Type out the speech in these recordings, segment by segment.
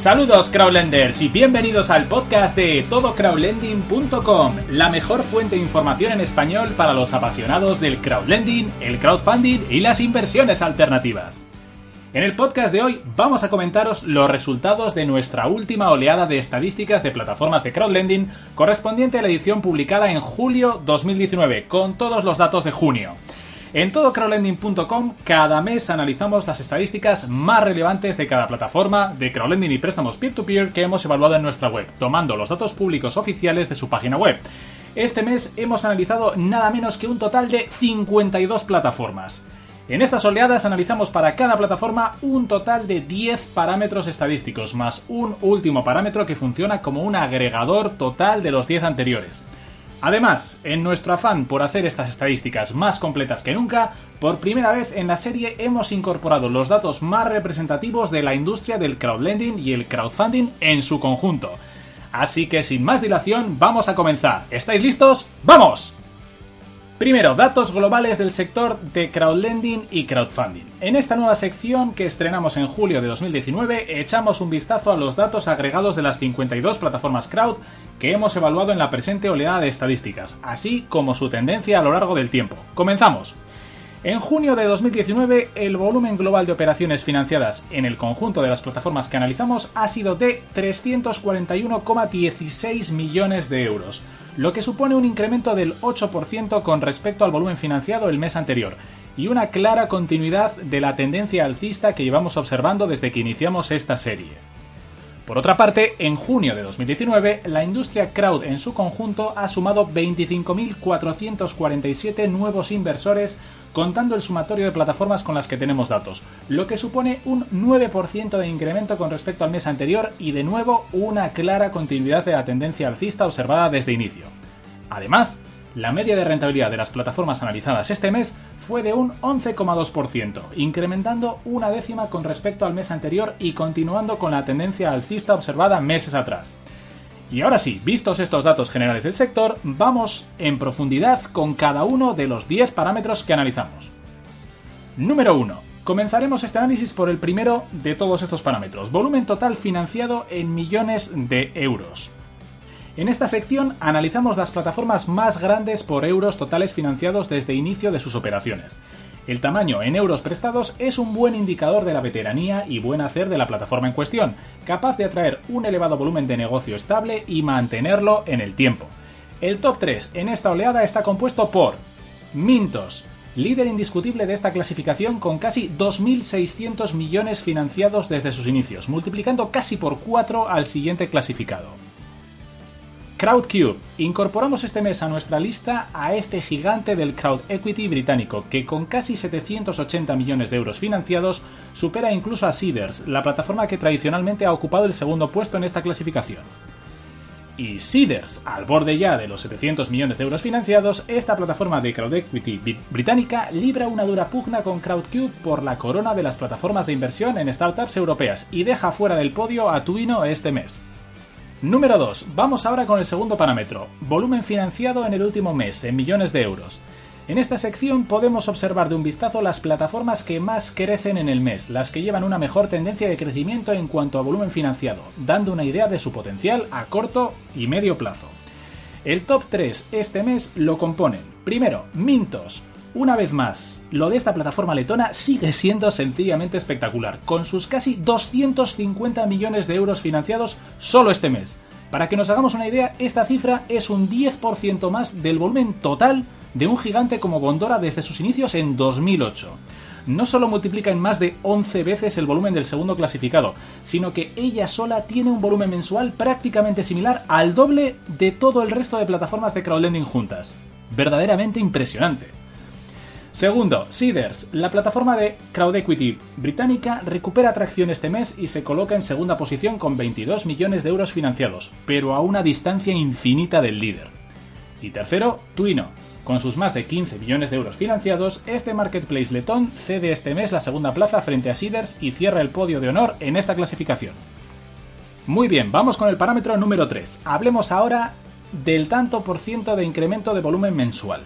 Saludos crowdlenders y bienvenidos al podcast de todocrowdlending.com, la mejor fuente de información en español para los apasionados del crowdlending, el crowdfunding y las inversiones alternativas. En el podcast de hoy vamos a comentaros los resultados de nuestra última oleada de estadísticas de plataformas de crowdlending correspondiente a la edición publicada en julio 2019, con todos los datos de junio. En todocrowdlending.com cada mes analizamos las estadísticas más relevantes de cada plataforma de crowdlending y préstamos peer-to-peer que hemos evaluado en nuestra web, tomando los datos públicos oficiales de su página web. Este mes hemos analizado nada menos que un total de 52 plataformas. En estas oleadas analizamos para cada plataforma un total de 10 parámetros estadísticos, más un último parámetro que funciona como un agregador total de los 10 anteriores. Además, en nuestro afán por hacer estas estadísticas más completas que nunca, por primera vez en la serie hemos incorporado los datos más representativos de la industria del crowdlending y el crowdfunding en su conjunto. Así que sin más dilación, vamos a comenzar. ¿Estáis listos? ¡Vamos! Primero, datos globales del sector de crowdlending y crowdfunding. En esta nueva sección que estrenamos en julio de 2019, echamos un vistazo a los datos agregados de las 52 plataformas crowd que hemos evaluado en la presente oleada de estadísticas, así como su tendencia a lo largo del tiempo. Comenzamos. En junio de 2019, el volumen global de operaciones financiadas en el conjunto de las plataformas que analizamos ha sido de 341,16 millones de euros, lo que supone un incremento del 8% con respecto al volumen financiado el mes anterior, y una clara continuidad de la tendencia alcista que llevamos observando desde que iniciamos esta serie. Por otra parte, en junio de 2019, la industria crowd en su conjunto ha sumado 25.447 nuevos inversores contando el sumatorio de plataformas con las que tenemos datos, lo que supone un 9% de incremento con respecto al mes anterior y de nuevo una clara continuidad de la tendencia alcista observada desde inicio. Además, la media de rentabilidad de las plataformas analizadas este mes fue de un 11,2%, incrementando una décima con respecto al mes anterior y continuando con la tendencia alcista observada meses atrás. Y ahora sí, vistos estos datos generales del sector, vamos en profundidad con cada uno de los 10 parámetros que analizamos. Número 1. Comenzaremos este análisis por el primero de todos estos parámetros, volumen total financiado en millones de euros. En esta sección analizamos las plataformas más grandes por euros totales financiados desde inicio de sus operaciones. El tamaño en euros prestados es un buen indicador de la veteranía y buen hacer de la plataforma en cuestión, capaz de atraer un elevado volumen de negocio estable y mantenerlo en el tiempo. El top 3 en esta oleada está compuesto por Mintos, líder indiscutible de esta clasificación con casi 2.600 millones financiados desde sus inicios, multiplicando casi por 4 al siguiente clasificado. CrowdCube. Incorporamos este mes a nuestra lista a este gigante del crowd equity británico, que con casi 780 millones de euros financiados supera incluso a Seeders, la plataforma que tradicionalmente ha ocupado el segundo puesto en esta clasificación. Y Seeders, al borde ya de los 700 millones de euros financiados, esta plataforma de crowd equity británica libra una dura pugna con CrowdCube por la corona de las plataformas de inversión en startups europeas y deja fuera del podio a Tuino este mes. Número 2. Vamos ahora con el segundo parámetro, volumen financiado en el último mes, en millones de euros. En esta sección podemos observar de un vistazo las plataformas que más crecen en el mes, las que llevan una mejor tendencia de crecimiento en cuanto a volumen financiado, dando una idea de su potencial a corto y medio plazo. El top 3 este mes lo componen, primero, Mintos, una vez más, lo de esta plataforma letona sigue siendo sencillamente espectacular, con sus casi 250 millones de euros financiados solo este mes. Para que nos hagamos una idea, esta cifra es un 10% más del volumen total de un gigante como Bondora desde sus inicios en 2008. No solo multiplica en más de 11 veces el volumen del segundo clasificado, sino que ella sola tiene un volumen mensual prácticamente similar al doble de todo el resto de plataformas de crowdlending juntas. Verdaderamente impresionante. Segundo, Seeders, la plataforma de crowd equity británica, recupera atracción este mes y se coloca en segunda posición con 22 millones de euros financiados, pero a una distancia infinita del líder. Y tercero, Twino. Con sus más de 15 millones de euros financiados, este marketplace letón cede este mes la segunda plaza frente a Seeders y cierra el podio de honor en esta clasificación. Muy bien, vamos con el parámetro número 3. Hablemos ahora del tanto por ciento de incremento de volumen mensual.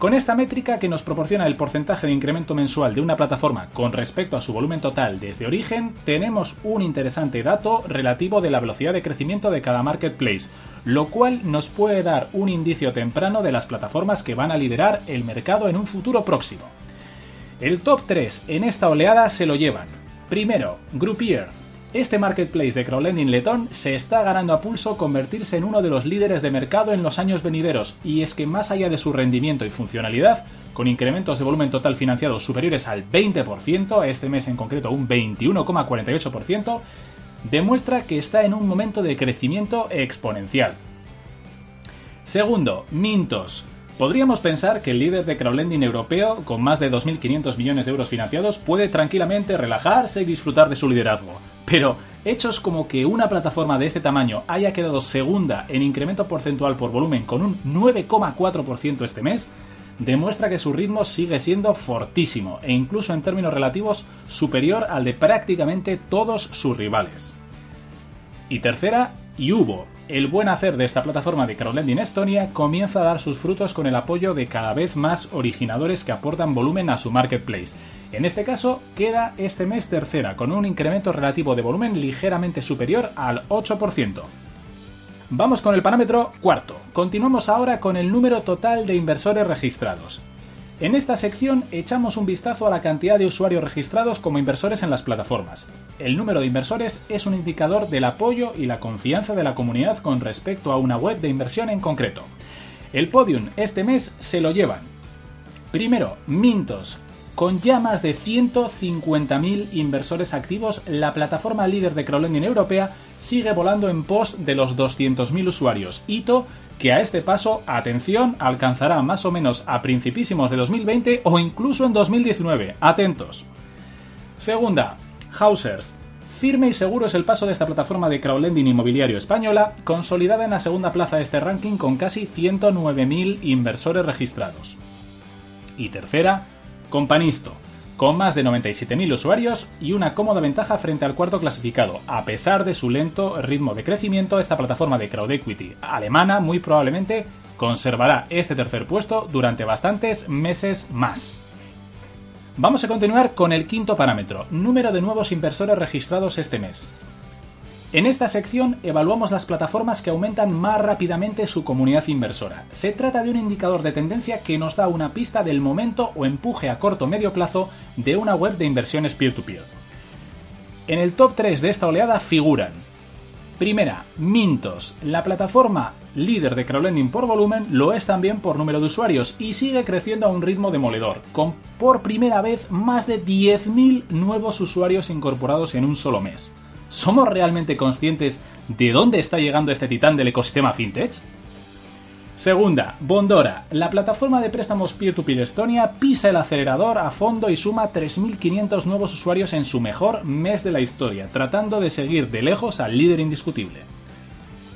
Con esta métrica que nos proporciona el porcentaje de incremento mensual de una plataforma con respecto a su volumen total desde origen, tenemos un interesante dato relativo de la velocidad de crecimiento de cada marketplace, lo cual nos puede dar un indicio temprano de las plataformas que van a liderar el mercado en un futuro próximo. El top 3 en esta oleada se lo llevan. Primero, Groupier, este marketplace de crowdlending letón se está ganando a pulso convertirse en uno de los líderes de mercado en los años venideros, y es que más allá de su rendimiento y funcionalidad, con incrementos de volumen total financiado superiores al 20%, este mes en concreto un 21,48%, demuestra que está en un momento de crecimiento exponencial. Segundo, Mintos. Podríamos pensar que el líder de crowdlending europeo, con más de 2.500 millones de euros financiados, puede tranquilamente relajarse y disfrutar de su liderazgo. Pero hechos como que una plataforma de este tamaño haya quedado segunda en incremento porcentual por volumen con un 9,4% este mes, demuestra que su ritmo sigue siendo fortísimo e incluso en términos relativos superior al de prácticamente todos sus rivales. Y tercera, Yubo. El buen hacer de esta plataforma de crowdlending Estonia comienza a dar sus frutos con el apoyo de cada vez más originadores que aportan volumen a su marketplace. En este caso, queda este mes tercera, con un incremento relativo de volumen ligeramente superior al 8%. Vamos con el parámetro cuarto. Continuamos ahora con el número total de inversores registrados. En esta sección echamos un vistazo a la cantidad de usuarios registrados como inversores en las plataformas. El número de inversores es un indicador del apoyo y la confianza de la comunidad con respecto a una web de inversión en concreto. El podium este mes se lo llevan. Primero, Mintos. Con ya más de 150.000 inversores activos, la plataforma líder de crowdlending europea sigue volando en pos de los 200.000 usuarios, hito que a este paso, atención, alcanzará más o menos a principísimos de 2020 o incluso en 2019. Atentos. Segunda, Hausers. Firme y seguro es el paso de esta plataforma de crowdlending inmobiliario española, consolidada en la segunda plaza de este ranking con casi 109.000 inversores registrados. Y tercera, Companisto con más de 97.000 usuarios y una cómoda ventaja frente al cuarto clasificado. A pesar de su lento ritmo de crecimiento, esta plataforma de crowd equity alemana muy probablemente conservará este tercer puesto durante bastantes meses más. Vamos a continuar con el quinto parámetro, número de nuevos inversores registrados este mes. En esta sección evaluamos las plataformas que aumentan más rápidamente su comunidad inversora. Se trata de un indicador de tendencia que nos da una pista del momento o empuje a corto o medio plazo de una web de inversiones peer-to-peer. En el top 3 de esta oleada figuran Primera, Mintos. La plataforma líder de crowdlending por volumen lo es también por número de usuarios y sigue creciendo a un ritmo demoledor, con por primera vez más de 10.000 nuevos usuarios incorporados en un solo mes. ¿Somos realmente conscientes de dónde está llegando este titán del ecosistema fintech? Segunda, Bondora. La plataforma de préstamos peer-to-peer Estonia pisa el acelerador a fondo y suma 3.500 nuevos usuarios en su mejor mes de la historia, tratando de seguir de lejos al líder indiscutible.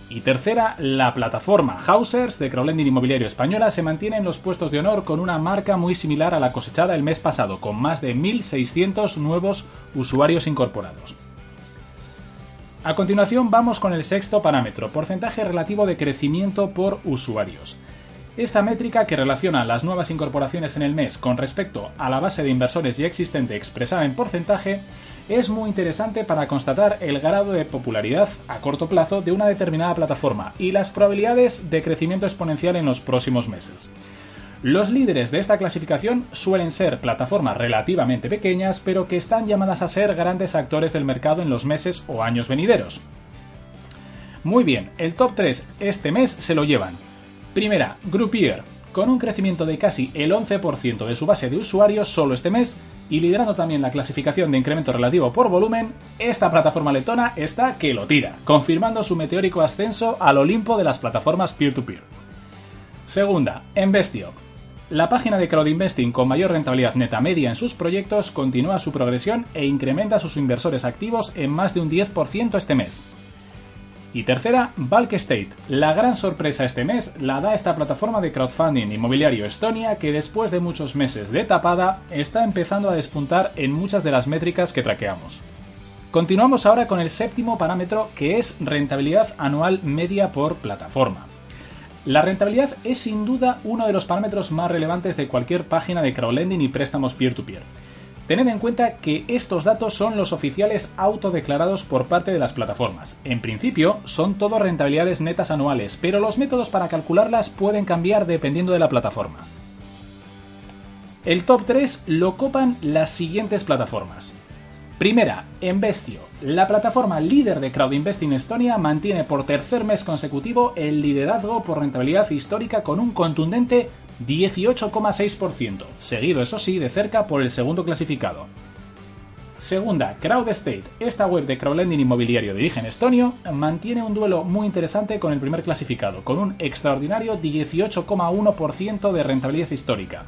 Y tercera, la plataforma Hausers de crowdlending inmobiliario española se mantiene en los puestos de honor con una marca muy similar a la cosechada el mes pasado, con más de 1.600 nuevos usuarios incorporados. A continuación vamos con el sexto parámetro, porcentaje relativo de crecimiento por usuarios. Esta métrica que relaciona las nuevas incorporaciones en el mes con respecto a la base de inversores ya existente expresada en porcentaje es muy interesante para constatar el grado de popularidad a corto plazo de una determinada plataforma y las probabilidades de crecimiento exponencial en los próximos meses. Los líderes de esta clasificación suelen ser plataformas relativamente pequeñas, pero que están llamadas a ser grandes actores del mercado en los meses o años venideros. Muy bien, el top 3 este mes se lo llevan. Primera, Groupier, con un crecimiento de casi el 11% de su base de usuarios solo este mes y liderando también la clasificación de incremento relativo por volumen, esta plataforma letona está que lo tira, confirmando su meteórico ascenso al Olimpo de las plataformas peer-to-peer. Segunda, Investio, la página de crowd investing con mayor rentabilidad neta media en sus proyectos continúa su progresión e incrementa sus inversores activos en más de un 10% este mes. Y tercera, Bulk State. La gran sorpresa este mes la da esta plataforma de crowdfunding inmobiliario Estonia que después de muchos meses de tapada está empezando a despuntar en muchas de las métricas que traqueamos. Continuamos ahora con el séptimo parámetro que es rentabilidad anual media por plataforma. La rentabilidad es sin duda uno de los parámetros más relevantes de cualquier página de crowdlending y préstamos peer-to-peer. Tened en cuenta que estos datos son los oficiales autodeclarados por parte de las plataformas. En principio, son todo rentabilidades netas anuales, pero los métodos para calcularlas pueden cambiar dependiendo de la plataforma. El top 3 lo copan las siguientes plataformas. Primera, Investio. La plataforma líder de crowd investing en Estonia mantiene por tercer mes consecutivo el liderazgo por rentabilidad histórica con un contundente 18,6%, seguido eso sí de cerca por el segundo clasificado. Segunda, CrowdState. Esta web de crowdlending inmobiliario de origen estonio mantiene un duelo muy interesante con el primer clasificado, con un extraordinario 18,1% de rentabilidad histórica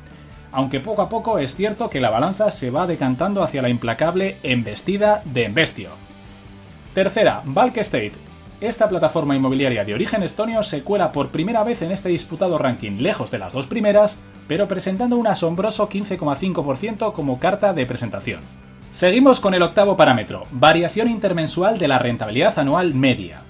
aunque poco a poco es cierto que la balanza se va decantando hacia la implacable embestida de Embestio. Tercera, Bulk Estate. Esta plataforma inmobiliaria de origen estonio se cuela por primera vez en este disputado ranking, lejos de las dos primeras, pero presentando un asombroso 15,5% como carta de presentación. Seguimos con el octavo parámetro, variación intermensual de la rentabilidad anual media.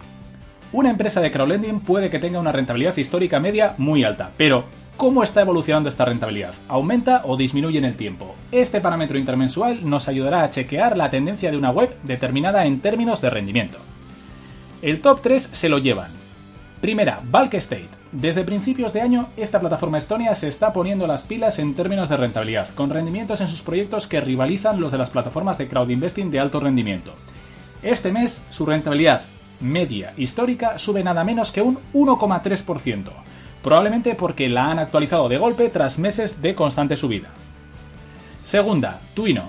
Una empresa de crowdlending puede que tenga una rentabilidad histórica media muy alta, pero ¿cómo está evolucionando esta rentabilidad? ¿Aumenta o disminuye en el tiempo? Este parámetro intermensual nos ayudará a chequear la tendencia de una web determinada en términos de rendimiento. El top 3 se lo llevan. Primera, Bulk Estate. Desde principios de año, esta plataforma estonia se está poniendo las pilas en términos de rentabilidad, con rendimientos en sus proyectos que rivalizan los de las plataformas de crowd investing de alto rendimiento. Este mes, su rentabilidad media histórica sube nada menos que un 1,3%, probablemente porque la han actualizado de golpe tras meses de constante subida. Segunda, Twino.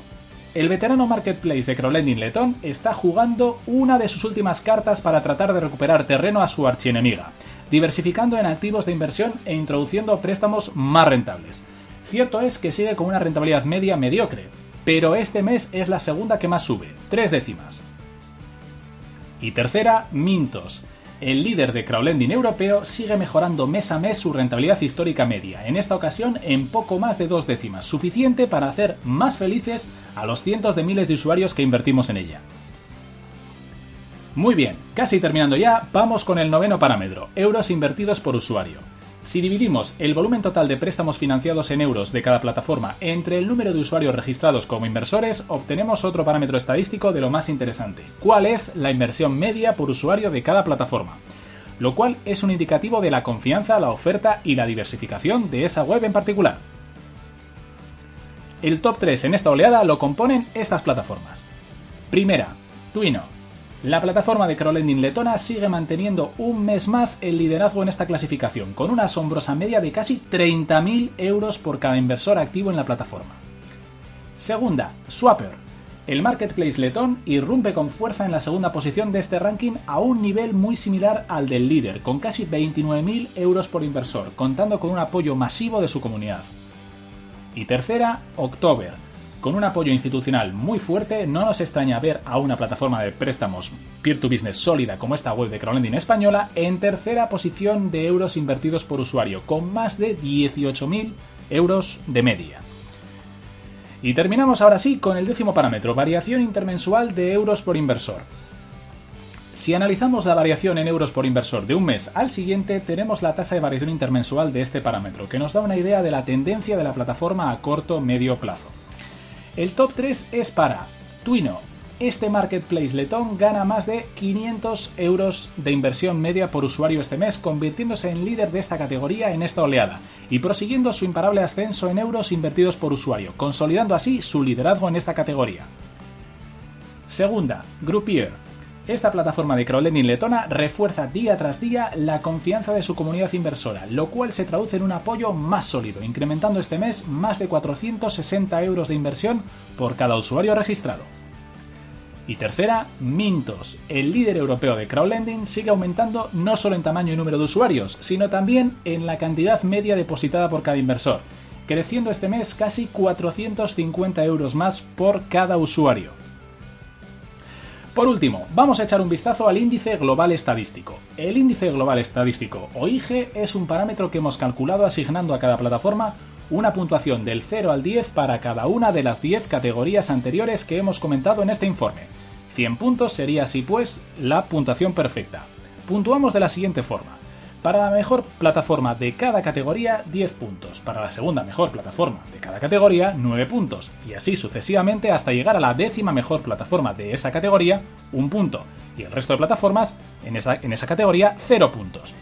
El veterano marketplace de crowdlending letón está jugando una de sus últimas cartas para tratar de recuperar terreno a su archienemiga, diversificando en activos de inversión e introduciendo préstamos más rentables. Cierto es que sigue con una rentabilidad media mediocre, pero este mes es la segunda que más sube, tres décimas. Y tercera, Mintos. El líder de crowdlending europeo sigue mejorando mes a mes su rentabilidad histórica media, en esta ocasión en poco más de dos décimas, suficiente para hacer más felices a los cientos de miles de usuarios que invertimos en ella. Muy bien, casi terminando ya, vamos con el noveno parámetro, euros invertidos por usuario. Si dividimos el volumen total de préstamos financiados en euros de cada plataforma entre el número de usuarios registrados como inversores, obtenemos otro parámetro estadístico de lo más interesante. ¿Cuál es la inversión media por usuario de cada plataforma? Lo cual es un indicativo de la confianza, la oferta y la diversificación de esa web en particular. El top 3 en esta oleada lo componen estas plataformas. Primera, Twino, la plataforma de crowdlending letona sigue manteniendo un mes más el liderazgo en esta clasificación, con una asombrosa media de casi 30.000 euros por cada inversor activo en la plataforma. Segunda, Swapper. El marketplace letón irrumpe con fuerza en la segunda posición de este ranking a un nivel muy similar al del líder, con casi 29.000 euros por inversor, contando con un apoyo masivo de su comunidad. Y tercera, October con un apoyo institucional muy fuerte, no nos extraña ver a una plataforma de préstamos peer-to-business sólida como esta web de crowdlending española en tercera posición de euros invertidos por usuario, con más de 18.000 euros de media. Y terminamos ahora sí con el décimo parámetro, variación intermensual de euros por inversor. Si analizamos la variación en euros por inversor de un mes al siguiente, tenemos la tasa de variación intermensual de este parámetro, que nos da una idea de la tendencia de la plataforma a corto medio plazo. El top 3 es para Twino. Este marketplace letón gana más de 500 euros de inversión media por usuario este mes, convirtiéndose en líder de esta categoría en esta oleada y prosiguiendo su imparable ascenso en euros invertidos por usuario, consolidando así su liderazgo en esta categoría. Segunda, Groupier. Esta plataforma de crowdlending letona refuerza día tras día la confianza de su comunidad inversora, lo cual se traduce en un apoyo más sólido, incrementando este mes más de 460 euros de inversión por cada usuario registrado. Y tercera, Mintos. El líder europeo de crowdlending sigue aumentando no solo en tamaño y número de usuarios, sino también en la cantidad media depositada por cada inversor, creciendo este mes casi 450 euros más por cada usuario. Por último, vamos a echar un vistazo al índice global estadístico. El índice global estadístico o IG es un parámetro que hemos calculado asignando a cada plataforma una puntuación del 0 al 10 para cada una de las 10 categorías anteriores que hemos comentado en este informe. 100 puntos sería así pues la puntuación perfecta. Puntuamos de la siguiente forma. Para la mejor plataforma de cada categoría, 10 puntos. Para la segunda mejor plataforma de cada categoría, 9 puntos. Y así sucesivamente hasta llegar a la décima mejor plataforma de esa categoría, 1 punto. Y el resto de plataformas en esa, en esa categoría, 0 puntos.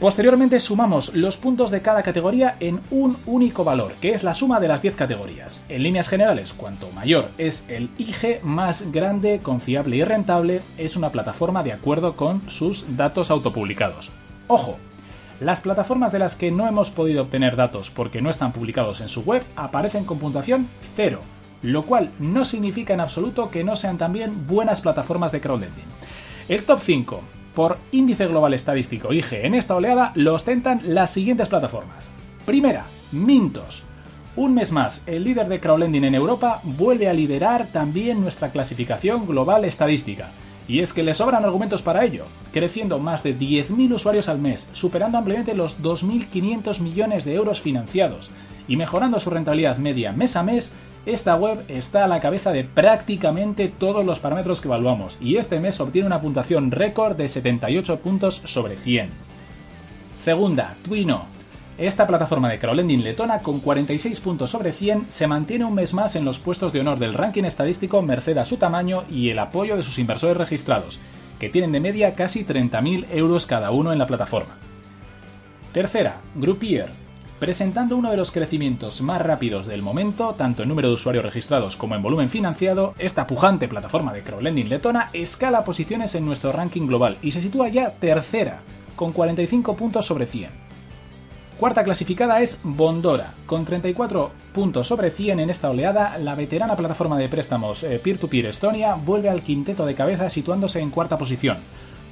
Posteriormente sumamos los puntos de cada categoría en un único valor, que es la suma de las 10 categorías. En líneas generales, cuanto mayor es el IG, más grande, confiable y rentable es una plataforma de acuerdo con sus datos autopublicados. Ojo, las plataformas de las que no hemos podido obtener datos porque no están publicados en su web aparecen con puntuación 0, lo cual no significa en absoluto que no sean también buenas plataformas de crowdlending. El top 5 por índice global estadístico IG en esta oleada lo ostentan las siguientes plataformas. Primera, Mintos. Un mes más, el líder de crowdlending en Europa vuelve a liderar también nuestra clasificación global estadística. Y es que le sobran argumentos para ello, creciendo más de 10.000 usuarios al mes, superando ampliamente los 2.500 millones de euros financiados y mejorando su rentabilidad media mes a mes esta web está a la cabeza de prácticamente todos los parámetros que evaluamos y este mes obtiene una puntuación récord de 78 puntos sobre 100. Segunda, Twino. Esta plataforma de crowdlending letona con 46 puntos sobre 100 se mantiene un mes más en los puestos de honor del ranking estadístico merced a su tamaño y el apoyo de sus inversores registrados, que tienen de media casi 30.000 euros cada uno en la plataforma. Tercera, Groupier presentando uno de los crecimientos más rápidos del momento, tanto en número de usuarios registrados como en volumen financiado, esta pujante plataforma de crowdlending letona escala posiciones en nuestro ranking global y se sitúa ya tercera, con 45 puntos sobre 100. Cuarta clasificada es Bondora, con 34 puntos sobre 100 en esta oleada, la veterana plataforma de préstamos eh, peer-to-peer Estonia vuelve al quinteto de cabeza situándose en cuarta posición,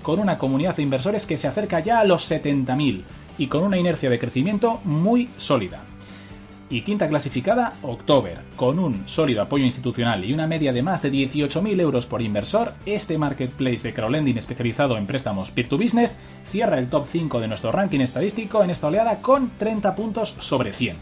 con una comunidad de inversores que se acerca ya a los 70.000 y con una inercia de crecimiento muy sólida. Y quinta clasificada, October, con un sólido apoyo institucional y una media de más de 18.000 euros por inversor, este marketplace de crowdlending especializado en préstamos peer-to-business cierra el top 5 de nuestro ranking estadístico en esta oleada con 30 puntos sobre 100.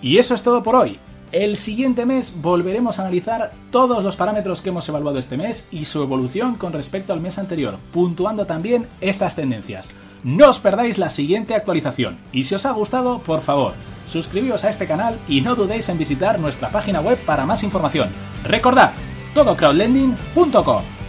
Y eso es todo por hoy. El siguiente mes volveremos a analizar todos los parámetros que hemos evaluado este mes y su evolución con respecto al mes anterior, puntuando también estas tendencias. No os perdáis la siguiente actualización y si os ha gustado, por favor, suscribíos a este canal y no dudéis en visitar nuestra página web para más información. Recordad, todocrowdlending.com.